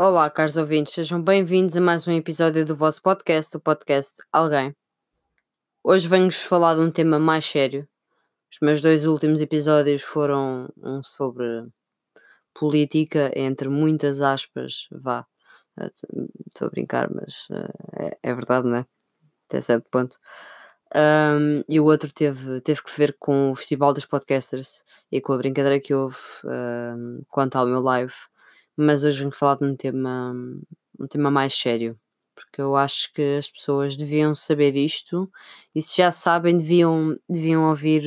Olá, caros ouvintes, sejam bem-vindos a mais um episódio do vosso podcast, o podcast Alguém. Hoje venho-vos falar de um tema mais sério. Os meus dois últimos episódios foram um sobre política, entre muitas aspas, vá. Estou a brincar, mas uh, é, é, verdade, não é? Até certo ponto. Um, e o outro teve, teve que ver com o Festival dos Podcasters e com a brincadeira que houve um, quanto ao meu live mas hoje venho falar de um tema, um tema mais sério, porque eu acho que as pessoas deviam saber isto e se já sabem deviam, deviam ouvir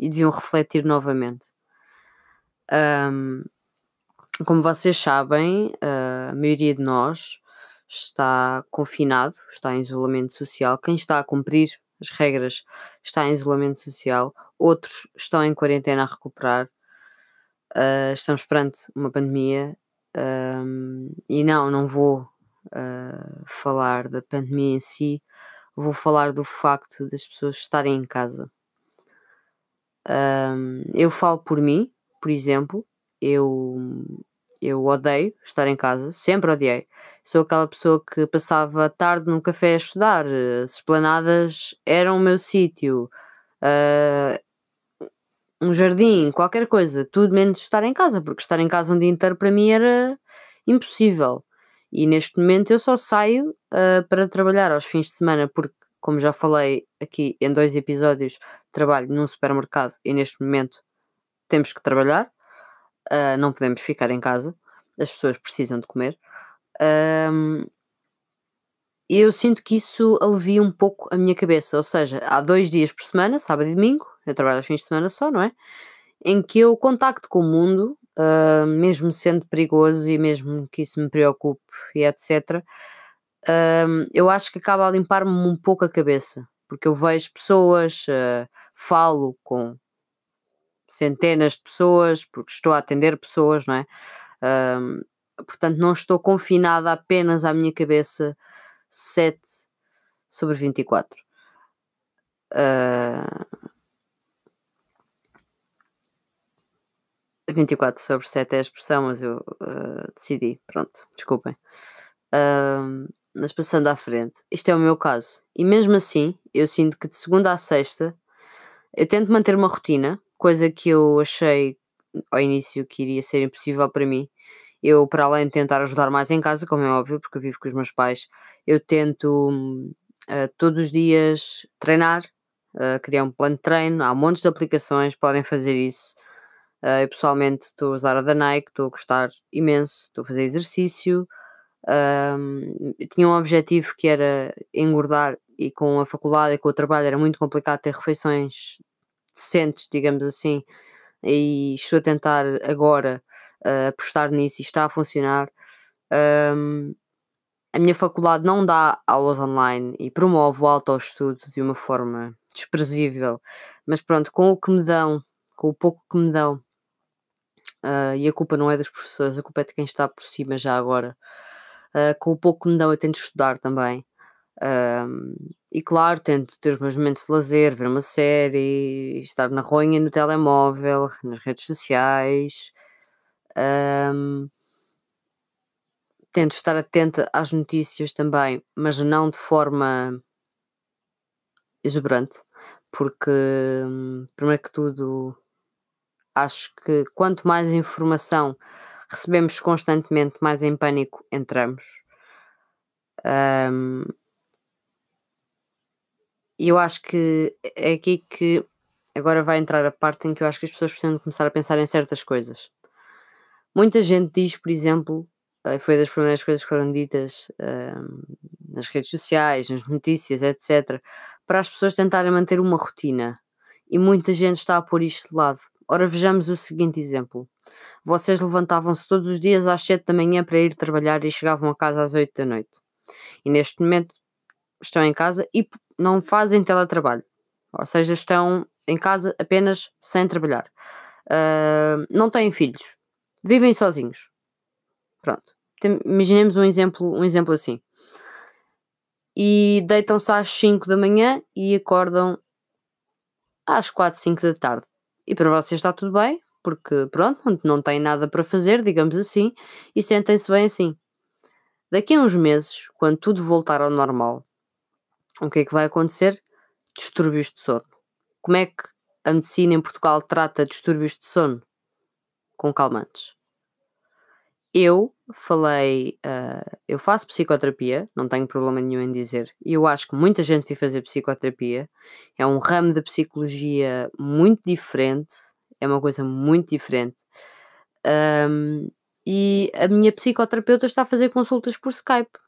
e deviam refletir novamente. Um, como vocês sabem, a maioria de nós está confinado, está em isolamento social. Quem está a cumprir as regras está em isolamento social, outros estão em quarentena a recuperar uh, estamos perante uma pandemia um, e não, não vou uh, falar da pandemia em si, vou falar do facto das pessoas estarem em casa. Um, eu falo por mim, por exemplo, eu, eu odeio estar em casa, sempre odiei. Sou aquela pessoa que passava a tarde num café a estudar, as esplanadas eram o meu sítio. Uh, um jardim, qualquer coisa, tudo menos estar em casa, porque estar em casa um dia inteiro para mim era impossível. E neste momento eu só saio uh, para trabalhar aos fins de semana, porque, como já falei aqui em dois episódios, trabalho num supermercado e neste momento temos que trabalhar, uh, não podemos ficar em casa, as pessoas precisam de comer. Um, e eu sinto que isso alivia um pouco a minha cabeça, ou seja, há dois dias por semana, sábado e domingo, eu trabalho aos fins de semana só, não é? Em que eu contacto com o mundo, uh, mesmo sendo perigoso e mesmo que isso me preocupe e etc., uh, eu acho que acaba a limpar-me um pouco a cabeça, porque eu vejo pessoas, uh, falo com centenas de pessoas, porque estou a atender pessoas, não é? portanto, não estou confinada apenas à minha cabeça 7 sobre 24. Uh, 24 sobre 7 é a expressão, mas eu uh, decidi. Pronto, desculpem. Uh, mas passando à frente, isto é o meu caso. E mesmo assim, eu sinto que de segunda a sexta eu tento manter uma rotina, coisa que eu achei ao início que iria ser impossível para mim. Eu, para além de tentar ajudar mais em casa, como é óbvio, porque eu vivo com os meus pais, eu tento uh, todos os dias treinar, uh, criar um plano de treino. Há montes de aplicações, podem fazer isso. Uh, eu pessoalmente estou a usar a da Nike, estou a gostar imenso, estou a fazer exercício. Um, tinha um objetivo que era engordar e com a faculdade e com o trabalho era muito complicado ter refeições decentes, digamos assim, e estou a tentar agora uh, apostar nisso e está a funcionar. Um, a minha faculdade não dá aulas online e promove o autoestudo de uma forma desprezível, mas pronto, com o que me dão, com o pouco que me dão, Uh, e a culpa não é dos professores, a culpa é de quem está por cima já agora. Uh, com o pouco que me dão, eu tento estudar também. Uh, e claro, tento ter os meus momentos de lazer, ver uma série, estar na ronha no telemóvel, nas redes sociais. tento estar atenta às notícias também, mas não de forma exuberante, porque, primeiro que tudo, Acho que quanto mais informação recebemos constantemente, mais em pânico entramos. Um, eu acho que é aqui que agora vai entrar a parte em que eu acho que as pessoas precisam começar a pensar em certas coisas. Muita gente diz, por exemplo, eh, foi das primeiras coisas que foram ditas um, nas redes sociais, nas notícias, etc., para as pessoas tentarem manter uma rotina. E muita gente está a pôr isto de lado. Ora, vejamos o seguinte exemplo. Vocês levantavam-se todos os dias às 7 da manhã para ir trabalhar e chegavam a casa às 8 da noite. E neste momento estão em casa e não fazem teletrabalho. Ou seja, estão em casa apenas sem trabalhar. Uh, não têm filhos. Vivem sozinhos. Pronto. Imaginemos um exemplo, um exemplo assim. E deitam-se às 5 da manhã e acordam às 4, 5 da tarde. E para vocês está tudo bem, porque pronto, não, têm nada para fazer, digamos assim, e sentem-se bem assim. Daqui a uns meses, quando tudo voltar ao normal, o que é que vai acontecer? Distúrbios de sono. Como é que a medicina em Portugal trata distúrbios de sono? Com calmantes. Eu falei, uh, eu faço psicoterapia, não tenho problema nenhum em dizer, e eu acho que muita gente vai fazer psicoterapia. É um ramo da psicologia muito diferente, é uma coisa muito diferente. Um, e a minha psicoterapeuta está a fazer consultas por Skype.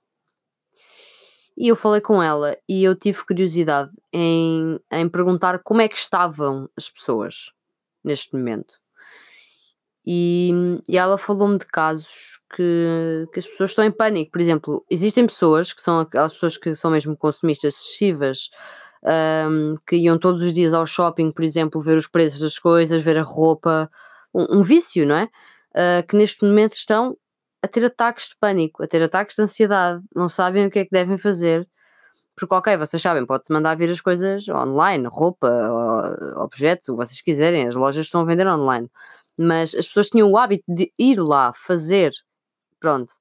E eu falei com ela e eu tive curiosidade em, em perguntar como é que estavam as pessoas neste momento. E, e ela falou-me de casos que, que as pessoas estão em pânico. Por exemplo, existem pessoas que são aquelas pessoas que são mesmo consumistas excessivas, um, que iam todos os dias ao shopping, por exemplo, ver os preços das coisas, ver a roupa, um, um vício, não é? Uh, que neste momento estão a ter ataques de pânico, a ter ataques de ansiedade, não sabem o que é que devem fazer. Porque, ok, vocês sabem, pode-se mandar vir as coisas online, roupa, objetos, o que vocês quiserem, as lojas estão a vender online mas as pessoas tinham o hábito de ir lá fazer, pronto.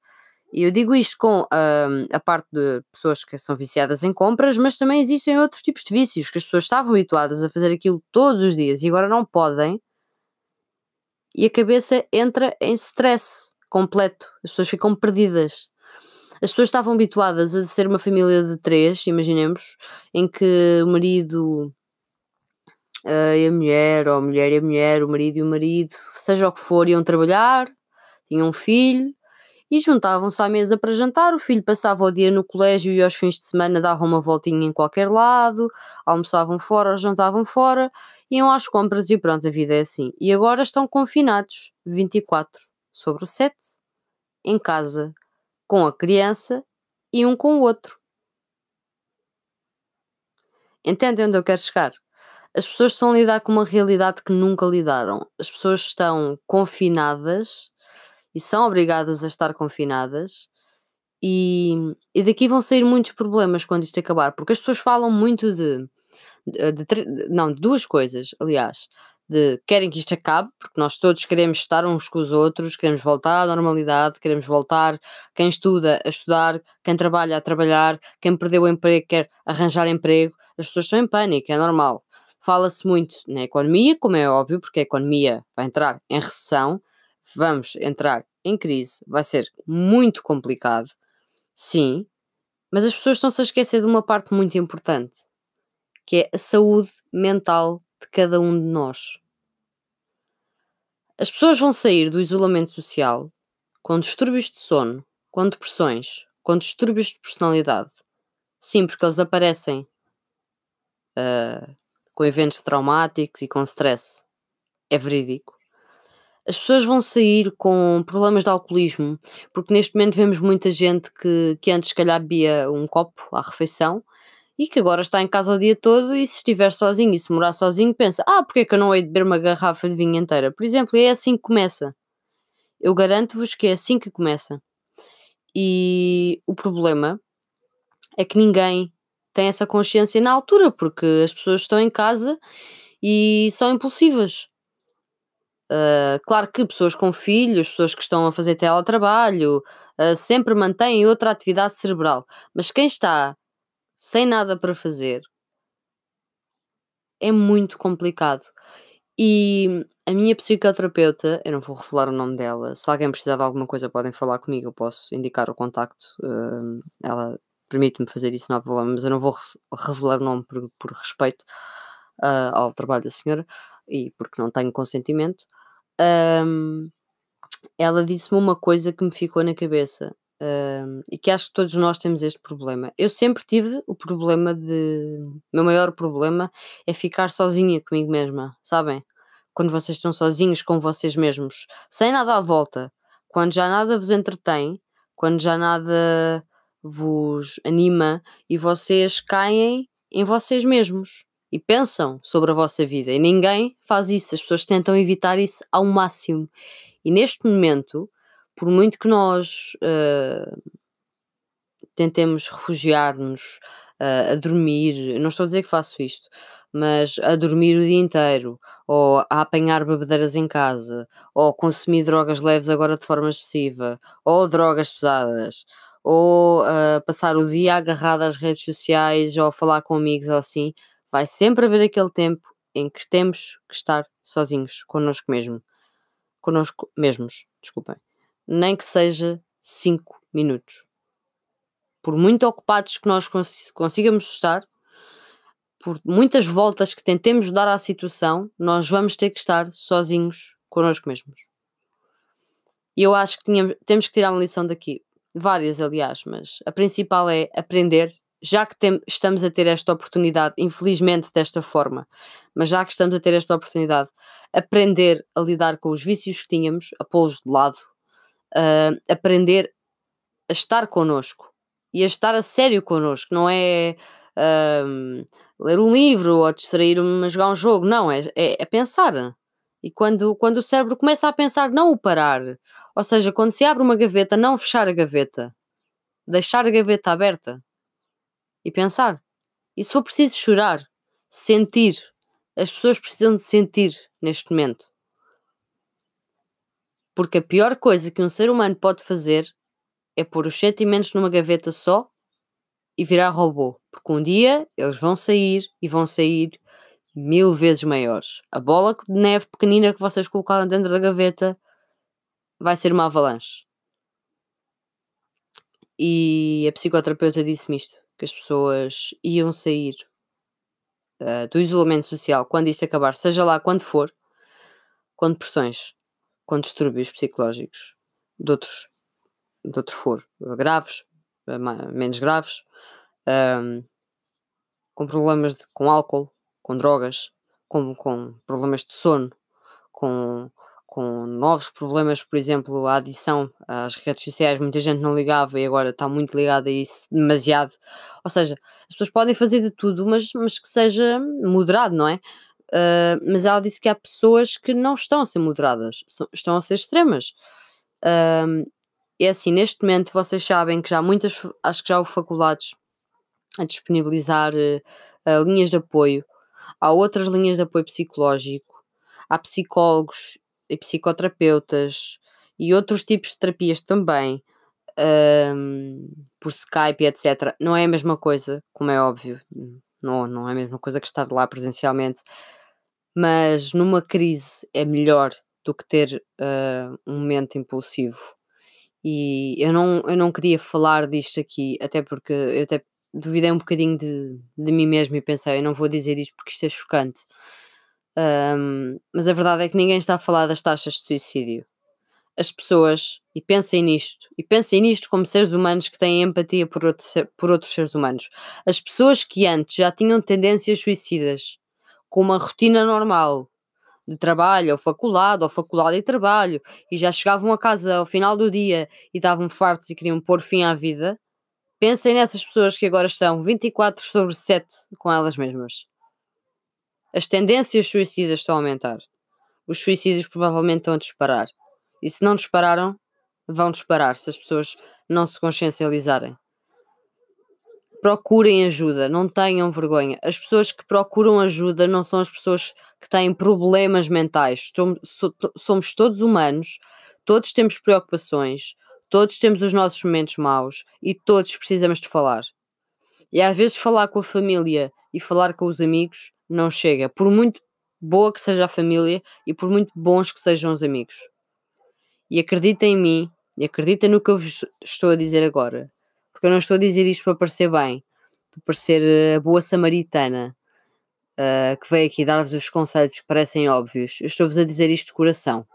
E eu digo isto com uh, a parte de pessoas que são viciadas em compras, mas também existem outros tipos de vícios que as pessoas estavam habituadas a fazer aquilo todos os dias e agora não podem, e a cabeça entra em stress completo, as pessoas ficam perdidas. As pessoas estavam habituadas a ser uma família de três, imaginemos, em que o marido uh, a mulher, ou a mulher e a mulher, o marido e o marido, seja o que for, iam trabalhar, tinham um filho e juntavam-se à mesa para jantar. O filho passava o dia no colégio e aos fins de semana davam uma voltinha em qualquer lado, almoçavam fora ou jantavam fora, iam às compras e pronto, a vida é assim. E agora estão confinados 24 sobre 7 em casa com a criança e um com o outro. Entendem onde eu quero chegar? As pessoas estão a lidar com uma realidade que nunca lidaram. As pessoas estão confinadas e são obrigadas a estar confinadas. E, e daqui vão sair muitos problemas quando isto acabar, porque as pessoas falam muito de, de, de, não, de duas coisas, aliás, de querem que isto acabe, porque nós todos queremos estar uns com os outros, queremos voltar à normalidade, queremos voltar, quem estuda a estudar, quem trabalha a trabalhar, quem perdeu o emprego quer arranjar emprego, as pessoas estão em pânico, é normal. Fala-se muito na economia, como é óbvio, porque a economia vai entrar em recessão, vamos entrar em crise, vai ser muito complicado, sim, mas as pessoas estão-se a esquecer de uma parte muito importante, que é a saúde mental de cada um de nós. As pessoas vão sair do isolamento social com distúrbios de sono, com depressões, com distúrbios de personalidade. Sim, porque eles aparecem uh, com eventos traumáticos e com stress. É verídico. As pessoas vão sair com problemas de alcoolismo, porque neste momento vemos muita gente que, que antes, se calhar, bebia um copo à refeição e que agora está em casa o dia todo e se estiver sozinho e se morar sozinho, pensa: ah, porque é que eu não hei de beber uma garrafa de vinho inteira? Por exemplo, é assim que começa. Eu garanto-vos que é assim que começa. E o problema é que ninguém tem essa consciência na altura, porque as pessoas estão em casa e são impulsivas. Uh, claro que pessoas com filhos, pessoas que estão a fazer teletrabalho, uh, sempre mantêm outra atividade cerebral. Mas quem está sem nada para fazer é muito complicado. E a minha psicoterapeuta, eu não vou revelar o nome dela, se alguém precisar de alguma coisa podem falar comigo, eu posso indicar o contacto. Uh, ela permite-me fazer isso, não há problema, mas eu não vou revelar o nome por, por respeito uh, ao trabalho da senhora e porque não tenho consentimento. Um, ela disse-me uma coisa que me ficou na cabeça um, e que acho que todos nós temos este problema. Eu sempre tive o problema de. O meu maior problema é ficar sozinha comigo mesma, sabem? Quando vocês estão sozinhos com vocês mesmos, sem nada à volta, quando já nada vos entretém, quando já nada vos anima e vocês caem em vocês mesmos e pensam sobre a vossa vida. E ninguém faz isso, as pessoas tentam evitar isso ao máximo. E neste momento, por muito que nós uh, tentemos refugiar-nos uh, a dormir, não estou a dizer que faço isto, mas a dormir o dia inteiro, ou a apanhar bebedeiras em casa, ou consumir drogas leves agora de forma excessiva, ou drogas pesadas, ou uh, passar o dia agarrado às redes sociais, ou a falar com amigos ou assim, vai sempre haver aquele tempo em que temos que estar sozinhos, connosco mesmo. Connosco mesmos, desculpem. Nem que seja 5 minutos. Por muito ocupados que nós cons consigamos estar, por muitas voltas que tentemos dar à situação, nós vamos ter que estar sozinhos connosco mesmos. E eu acho que tínhamos, temos que tirar uma lição daqui. Várias, aliás, mas a principal é aprender, já que tem, estamos a ter esta oportunidade, infelizmente desta forma, mas já que estamos a ter esta oportunidade, aprender a lidar com os vícios que tínhamos, a pô-los de lado, uh, aprender a estar connosco e a estar a sério connosco, não é uh, ler um livro ou distrair-me a jogar um jogo, não, é, é, é, pensar. E quando, quando o cérebro começa a pensar, não o parar, ou seja, quando se abre uma gaveta, não fechar a gaveta, deixar a gaveta aberta e pensar. E se for preciso chorar, sentir, as pessoas precisam de sentir neste momento. Porque a pior coisa que um ser humano pode fazer é pôr os sentimentos numa gaveta só e virar robô. Porque um dia eles vão sair e vão sair mil vezes maiores. A bola de neve pequenina que vocês colocaram dentro da gaveta vai ser uma avalanche. E a psicoterapeuta disse-me isto: que as pessoas iam sair uh, do isolamento social quando isso acabar, seja lá quando for, com depressões, com distúrbios psicológicos de outros, de outro foro, graves, eh, menos graves, um, com problemas de, com álcool, com drogas, com, com problemas de sono, com, com novos problemas, por exemplo, a adição às redes sociais, muita gente não ligava e agora está muito ligada a isso demasiado. Ou seja, as pessoas podem fazer de tudo, mas, mas que seja moderado, não é? Uh, mas ela disse que há pessoas que não estão a ser moderadas, são, estão a ser extremas. Uh, é assim, neste momento vocês sabem que já há muitas, acho que já houve faculdades a disponibilizar uh, linhas de apoio, há outras linhas de apoio psicológico, há psicólogos e psicoterapeutas e outros tipos de terapias também, um, por Skype, etc. Não é a mesma coisa, como é óbvio, não, não é a mesma coisa que estar lá presencialmente, mas numa crise é melhor do que ter uh, um momento impulsivo. E eu não, eu não queria falar disto aqui, até porque eu até duvidei um bocadinho de, de mim mesmo e pensei, eu não vou dizer isto porque isto é chocante. Um, mas a verdade é que ninguém está a falar das taxas de suicídio. As pessoas, e pensem nisto, e pensem nisto como seres humanos que têm empatia por, outro, por outros seres humanos. As pessoas que antes já tinham tendências suicidas, com uma rotina normal, de trabalho, ou faculdade, ou faculdade e trabalho, e já chegavam a casa ao final do dia e estavam fartos e queriam pôr fim à vida, pensem nessas pessoas que agora estão 24 sobre 7 com elas mesmas. As tendências suicidas estão a aumentar. Os suicídios provavelmente estão a disparar. E se não dispararam, vão disparar se as pessoas não se consciencializarem. Procurem ajuda, não tenham vergonha. As pessoas que procuram ajuda não são as pessoas que têm problemas mentais. Somos todos humanos, todos temos preocupações, todos temos os nossos momentos maus e todos precisamos de falar. E às vezes falar com a família e falar com os amigos não chega, por muito boa que seja a família e por muito bons que sejam os amigos. E acredita em mim e acredita no que eu vos estou a dizer agora, porque eu não estou a dizer isto para parecer bem, para parecer a boa samaritana uh, que veio aqui dar-vos os conselhos que parecem óbvios. Eu estou-vos a dizer isto de coração.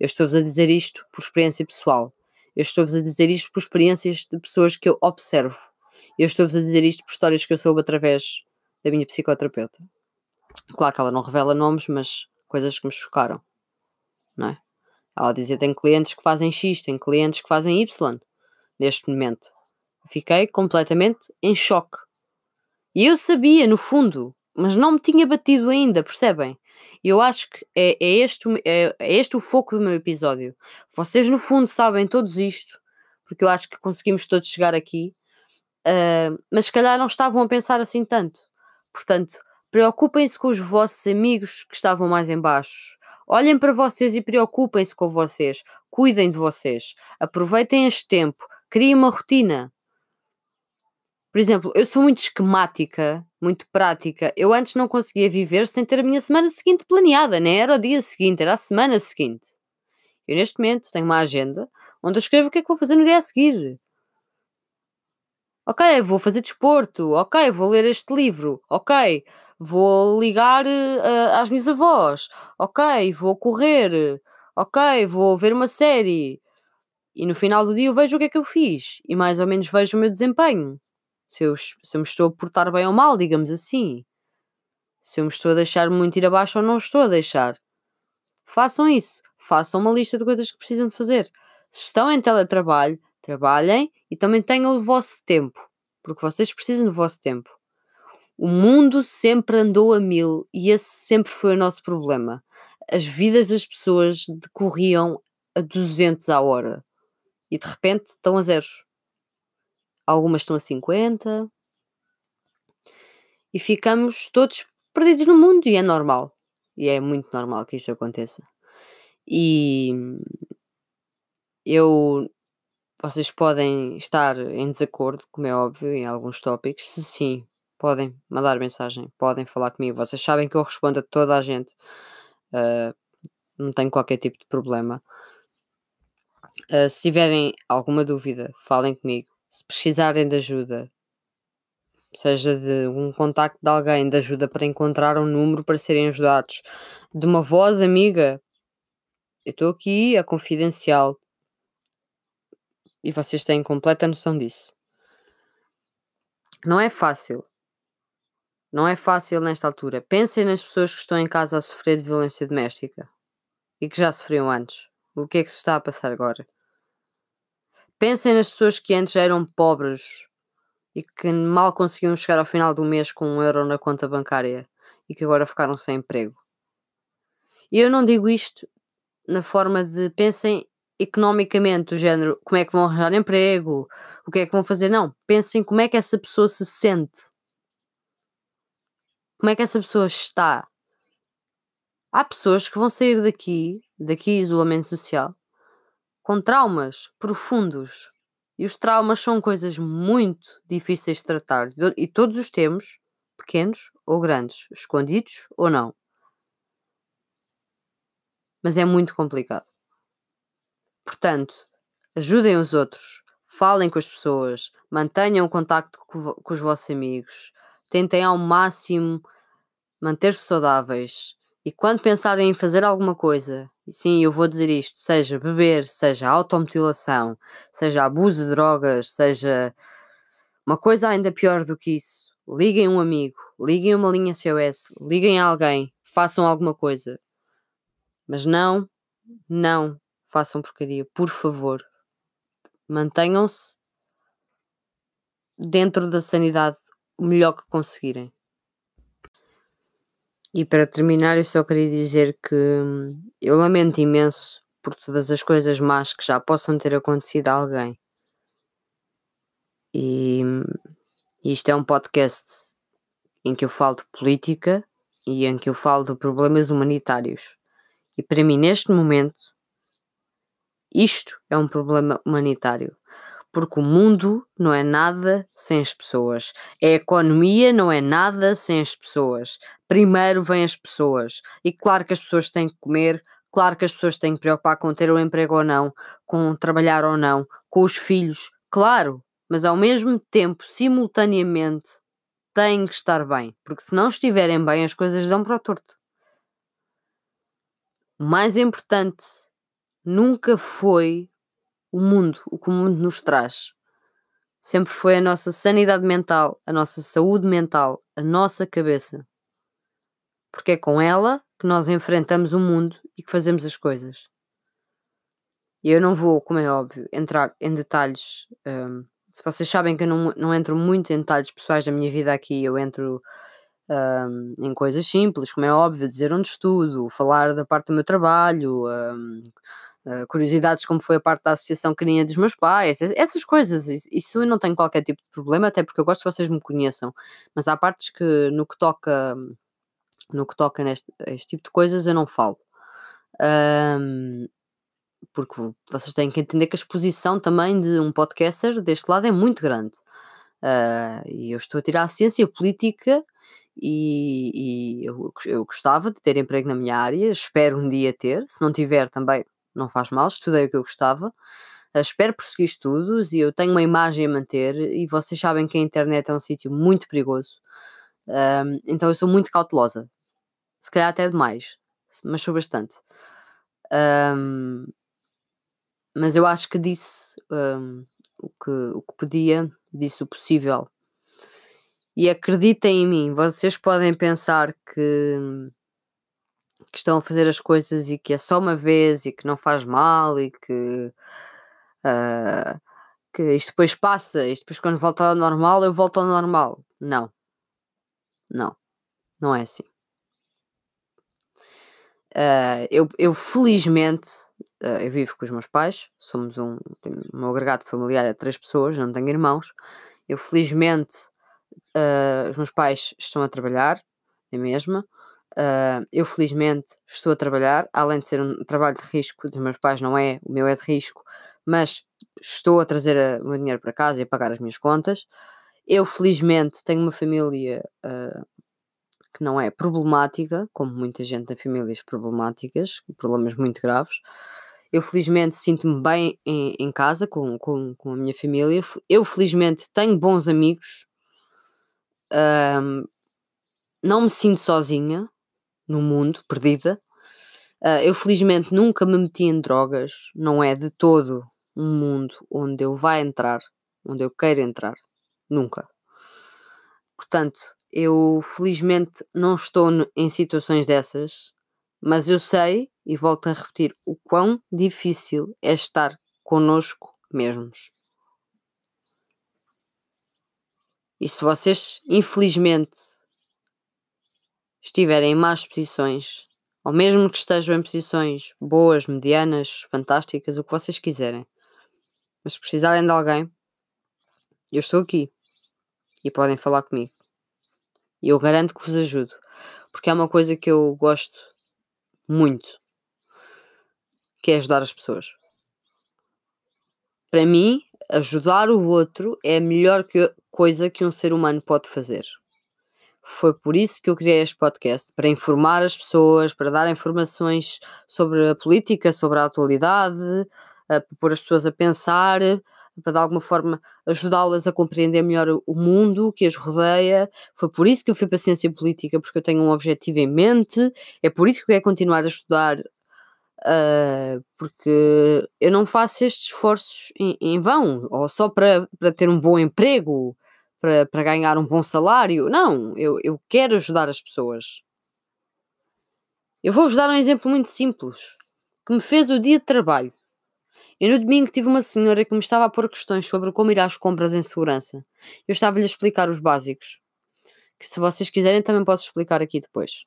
Eu estou-vos a dizer isto por experiência pessoal. Eu estou-vos a dizer isto por experiências de pessoas que eu observo. Eu estou-vos a dizer isto por histórias que eu soube através da minha psicoterapeuta. Claro que ela não revela nomes, mas coisas que me chocaram, não é? Ela dizia: tem clientes que fazem X, tem clientes que fazem Y neste momento. Fiquei completamente em choque. E eu sabia, no fundo, mas não me tinha batido ainda, percebem? Eu acho que é, é, este, é, é este o foco do meu episódio. Vocês, no fundo, sabem todos isto, porque eu acho que conseguimos todos chegar aqui. Uh, mas se calhar não estavam a pensar assim tanto. Portanto, preocupem-se com os vossos amigos que estavam mais em baixo. Olhem para vocês e preocupem-se com vocês. Cuidem de vocês. Aproveitem este tempo. Criem uma rotina. Por exemplo, eu sou muito esquemática, muito prática. Eu antes não conseguia viver sem ter a minha semana seguinte planeada, nem era o dia seguinte, era a semana seguinte. Eu neste momento tenho uma agenda onde eu escrevo o que é que vou fazer no dia a seguir. Ok, vou fazer desporto. Ok, vou ler este livro. Ok, vou ligar uh, às minhas avós. Ok, vou correr. Ok, vou ver uma série. E no final do dia eu vejo o que é que eu fiz e mais ou menos vejo o meu desempenho se eu, se eu me estou a portar bem ou mal, digamos assim. Se eu me estou a deixar muito ir abaixo ou não estou a deixar. Façam isso. Façam uma lista de coisas que precisam de fazer. Se estão em teletrabalho, trabalhem e também tenham o vosso tempo. Porque vocês precisam do vosso tempo. O mundo sempre andou a mil e esse sempre foi o nosso problema. As vidas das pessoas decorriam a 200 à hora e de repente estão a zeros algumas estão a 50 e ficamos todos perdidos no mundo e é normal. E é muito normal que isto aconteça. E eu vocês podem estar em desacordo, como é óbvio, em alguns tópicos. Se sim, podem mandar mensagem, podem falar comigo. Vocês sabem que eu respondo a toda a gente. Uh, não tenho qualquer tipo de problema. Uh, se tiverem alguma dúvida, falem comigo se precisarem de ajuda, seja de um contacto de alguém, de ajuda para encontrar um número para serem ajudados, de uma voz amiga, eu estou aqui, é confidencial. E vocês têm completa noção disso. Não é fácil. Não é fácil nesta altura. Pensem nas pessoas que estão em casa a sofrer de violência doméstica e que já sofriam antes. O que é que se está a passar agora? Pensem nas pessoas que antes eram pobres e que mal conseguiam chegar ao final do mês com um euro na conta bancária e que agora ficaram sem emprego. E eu não digo isto na forma de pensem economicamente, do género como é que vão arranjar emprego, o que é que vão fazer. Não, pensem como é que essa pessoa se sente. Como é que essa pessoa está. Há pessoas que vão sair daqui, daqui isolamento social, com traumas profundos. E os traumas são coisas muito difíceis de tratar e todos os temos, pequenos ou grandes, escondidos ou não. Mas é muito complicado. Portanto, ajudem os outros, falem com as pessoas, mantenham contacto com, com os vossos amigos, tentem ao máximo manter-se saudáveis e quando pensarem em fazer alguma coisa sim, eu vou dizer isto, seja beber, seja automutilação, seja abuso de drogas, seja uma coisa ainda pior do que isso, liguem um amigo, liguem uma linha SOS, liguem a alguém, façam alguma coisa. Mas não, não façam porcaria, por favor. Mantenham-se dentro da sanidade o melhor que conseguirem. E para terminar, eu só queria dizer que hum, eu lamento imenso por todas as coisas más que já possam ter acontecido a alguém. E hum, isto é um podcast em que eu falo de política e em que eu falo de problemas humanitários. E para mim, neste momento, isto é um problema humanitário porque o mundo não é nada sem as pessoas. A economia não é nada sem as pessoas. Primeiro vêm as pessoas. E claro que as pessoas têm que comer, claro que as pessoas têm que preocupar com ter um emprego ou não, com trabalhar ou não, com os filhos, claro, mas ao mesmo tempo, simultaneamente, têm que estar bem, porque se não estiverem bem, as coisas dão para o torto. O mais importante nunca foi o mundo, o que o mundo nos traz. Sempre foi a nossa sanidade mental, a nossa saúde mental, a nossa cabeça. Porque é com ela que nós enfrentamos o mundo e que fazemos as coisas. E eu não vou, como é óbvio, entrar em detalhes. Um, se vocês sabem que eu não, não entro muito em detalhes pessoais da minha vida aqui, eu entro um, em coisas simples, como é óbvio, dizer onde estudo, falar da parte do meu trabalho, um, Uh, curiosidades como foi a parte da associação carinha dos meus pais, essas coisas, isso eu não tenho qualquer tipo de problema, até porque eu gosto que vocês me conheçam, mas há partes que no que toca no que toca neste este tipo de coisas eu não falo. Um, porque vocês têm que entender que a exposição também de um podcaster deste lado é muito grande. Uh, e eu estou a tirar a ciência política e, e eu, eu, gostava de ter emprego na minha área, espero um dia ter, se não tiver também não faz mal, estudei o que eu gostava, uh, espero prosseguir estudos e eu tenho uma imagem a manter e vocês sabem que a internet é um sítio muito perigoso, uh, então eu sou muito cautelosa, se calhar até demais, mas sou bastante. Um, mas eu acho que disse um, o, que, o que podia, disse o possível. E acreditem em mim, vocês podem pensar que, que estão a fazer as coisas e que é só uma vez e que não faz mal e que, uh, que isto depois passa, isto depois quando volta ao normal eu volto ao normal. Não. Não. Não é assim. Uh, eu, eu felizmente uh, eu vivo com os meus pais, somos um, um agregado familiar de três pessoas, não tenho irmãos. Eu felizmente uh, os meus pais estão a trabalhar, é mesmo. eu felizmente estou a trabalhar, além de ser um trabalho de risco dos meus pais, não é, o meu é de risco, mas estou a trazer o meu dinheiro para casa e a pagar as minhas contas. Eu felizmente tenho uma família que não é problemática, como muita gente tem famílias problemáticas, problemas muito graves. Eu felizmente sinto-me bem em, em casa com, com, com, a minha família. Eu felizmente tenho bons amigos. Um, não me sinto sozinha no mundo, perdida. Uh, eu felizmente nunca me meti em drogas. Não é de todo um mundo onde eu vá entrar, onde eu queira entrar. Nunca. Portanto, eu felizmente não estou em situações dessas, mas eu sei, e volto a repetir, o quão difícil é estar connosco mesmos. E se vocês, infelizmente, estiverem em más posições, ou mesmo que estejam em posições boas, medianas, fantásticas, o que vocês quiserem, mas se precisarem de alguém, eu estou aqui e podem falar comigo. E eu garanto que vos ajudo. Porque é uma coisa que eu gosto muito. Que é ajudar as pessoas. Para mim, ajudar o outro é a melhor coisa que um ser humano pode fazer. Foi por isso que eu criei este podcast para informar as pessoas, para dar informações sobre a política, sobre a atualidade, para pôr as pessoas a pensar, para de alguma forma ajudá-las a compreender melhor o mundo que as rodeia. Foi por isso que eu fui para a ciência política, porque eu tenho um objetivo em mente, é por isso que eu quero continuar a estudar, uh, porque eu não faço estes esforços em, em vão, ou só para, para ter um bom emprego, para, para ganhar um bom salário. Não, eu, eu quero ajudar as pessoas. Eu vou-vos dar um exemplo muito simples que me fez o dia de trabalho. Eu no domingo tive uma senhora que me estava a pôr questões sobre como ir às compras em segurança. Eu estava-lhe a explicar os básicos. Que se vocês quiserem também posso explicar aqui depois.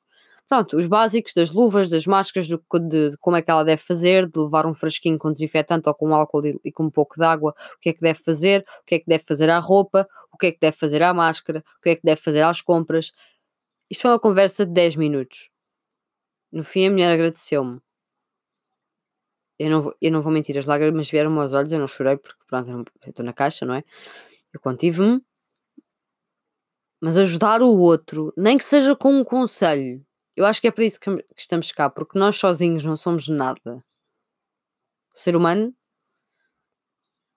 Pronto, os básicos das luvas, das máscaras, de, de, de, como é que ela deve fazer, de levar um frasquinho com desinfetante ou com álcool e, e, com um pouco de água, o que é que deve fazer, o que é que deve fazer à roupa, o que é que deve fazer à máscara, o que é que deve fazer às compras. Isto foi uma conversa de 10 minutos. No fim, a mulher agradeceu-me eu não, vou, eu não vou mentir, as lágrimas vieram-me aos olhos, eu não chorei porque, pronto, eu estou na caixa, não é? Eu contive-me, mas ajudar o outro, nem que seja com um conselho, eu acho que é para isso que, estamos cá, porque nós sozinhos não somos nada. O ser humano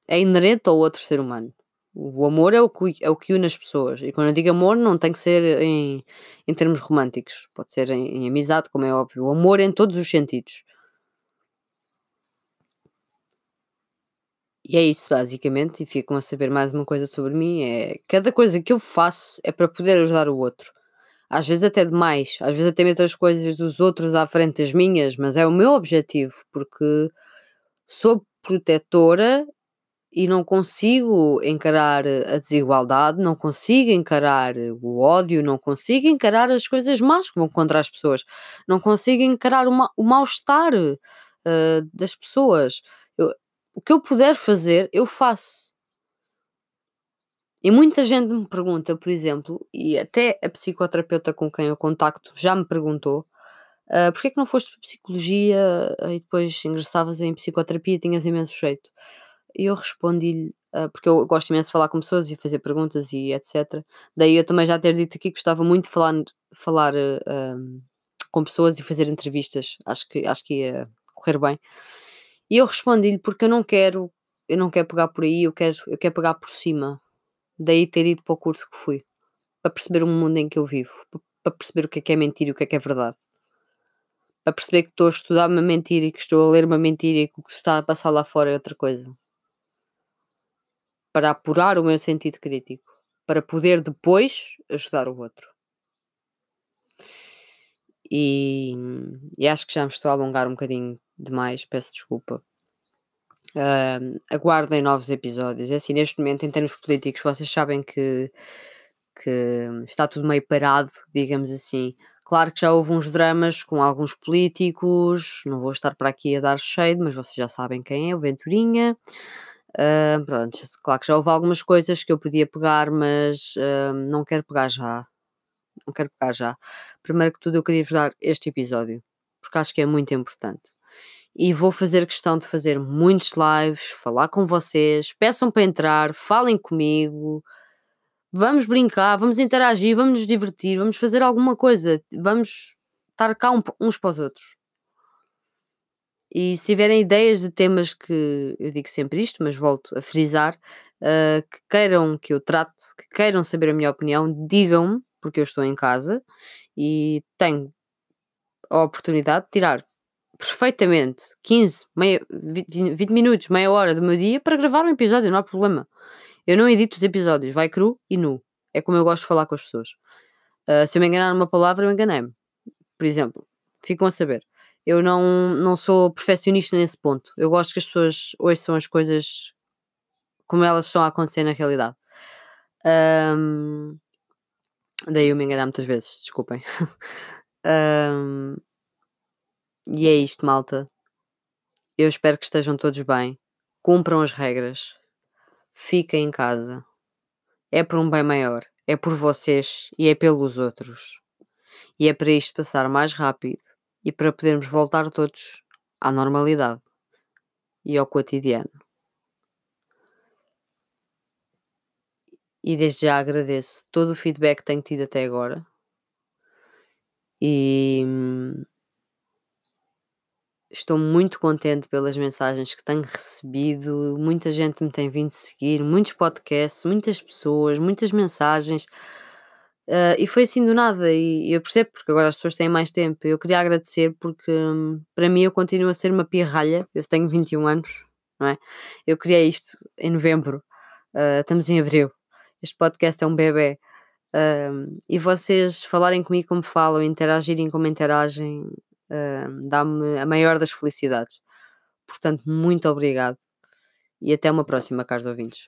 é inerente ao outro ser humano. O amor é o, que, é o que une as pessoas. E quando eu digo amor, não tem que ser em, em termos românticos. Pode ser em, em amizade, como é óbvio. O amor é em todos os sentidos. E é isso, basicamente, e ficam a saber mais uma coisa sobre mim, é cada coisa que eu faço é para poder ajudar o outro. Às vezes até demais, às vezes até meto as coisas dos outros à frente das minhas, mas é o meu objetivo, porque sou protetora e não consigo encarar a desigualdade, não consigo encarar o ódio, não consigo encarar as coisas más que vão contra as pessoas, não consigo encarar o, ma o mal-estar uh, das pessoas. Eu, o que eu puder fazer, eu faço. E muita gente me pergunta, por exemplo, e até a psicoterapeuta com quem eu contacto já me perguntou, uh, porquê é que não foste para psicologia e depois ingressavas em psicoterapia e tinhas imenso jeito? E eu respondi-lhe, uh, porque eu gosto imenso de falar com pessoas e fazer perguntas e etc. Daí eu também já ter dito aqui que gostava muito de falar, falar uh, com pessoas e fazer entrevistas. Acho que, acho que ia correr bem. E eu respondi-lhe porque eu não quero, eu não quero pegar por aí, eu quero, eu quero pegar por cima. Daí ter ido para o curso que fui, para perceber o mundo em que eu vivo, para perceber o que é que é mentira e o que é que é verdade. Para perceber que estou a estudar uma mentira e que estou a ler uma mentira e que o que se está a passar lá fora é outra coisa. Para apurar o meu sentido crítico, para poder depois ajudar o outro. E, e acho que já me estou a alongar um bocadinho demais, peço desculpa. Uh, aguardem novos episódios. É assim, neste momento, em termos políticos, vocês sabem que, que está tudo meio parado, digamos assim. Claro que já houve uns dramas com alguns políticos, não vou estar para aqui a dar shade, mas vocês já sabem quem é, o Venturinha. Uh, pronto, claro que já houve algumas coisas que eu podia pegar, mas uh, não quero pegar já. Não quero pegar já. Primeiro que tudo, eu queria vos dar este episódio, porque acho que é muito importante e vou fazer questão de fazer muitos lives, falar com vocês, peçam para entrar, falem comigo, vamos brincar, vamos interagir, vamos nos divertir, vamos fazer alguma coisa, vamos estar cá uns para os outros. E se tiverem ideias de temas que eu digo sempre isto, mas volto a frisar, uh, que queiram que eu trate, que queiram saber a minha opinião, digam-me, porque eu estou em casa e tenho a oportunidade de tirar perfeitamente 15, meia, 20, 20 minutos, meia hora do meu dia para gravar um episódio, não há problema. Eu não edito os episódios, vai cru e nu. É como eu gosto de falar com as pessoas. Uh, se eu me enganar numa palavra, eu enganei-me. Por exemplo, ficam a saber. Eu não, não sou perfeccionista nesse ponto. Eu gosto que as pessoas ouçam as coisas como elas estão a acontecer na realidade. Um, daí eu me enganar muitas vezes, desculpem. um, E é isto, malta. Eu espero que estejam todos bem. Cumpram as regras. Fiquem em casa. É por um bem maior. É por vocês e é pelos outros. E é para isto passar mais rápido e para podermos voltar todos à normalidade e ao cotidiano. E desde já agradeço todo o feedback que tenho tido até agora. E hum, Estou muito contente pelas mensagens que tenho recebido. Muita gente me tem vindo seguir, muitos podcasts, muitas pessoas, muitas mensagens. Uh, e foi assim do nada. E eu percebo porque agora as pessoas têm mais tempo. Eu queria agradecer porque hum, para mim eu continuo a ser uma pirralha. Eu tenho 21 anos, não é? Eu criei isto em novembro. Uh, estamos em abril. Este podcast é um bebê. Uh, e vocês falarem comigo como falam, interagirem como interagem, dá-me a maior das felicidades. Portanto, muito obrigado e até uma próxima, caros ouvintes.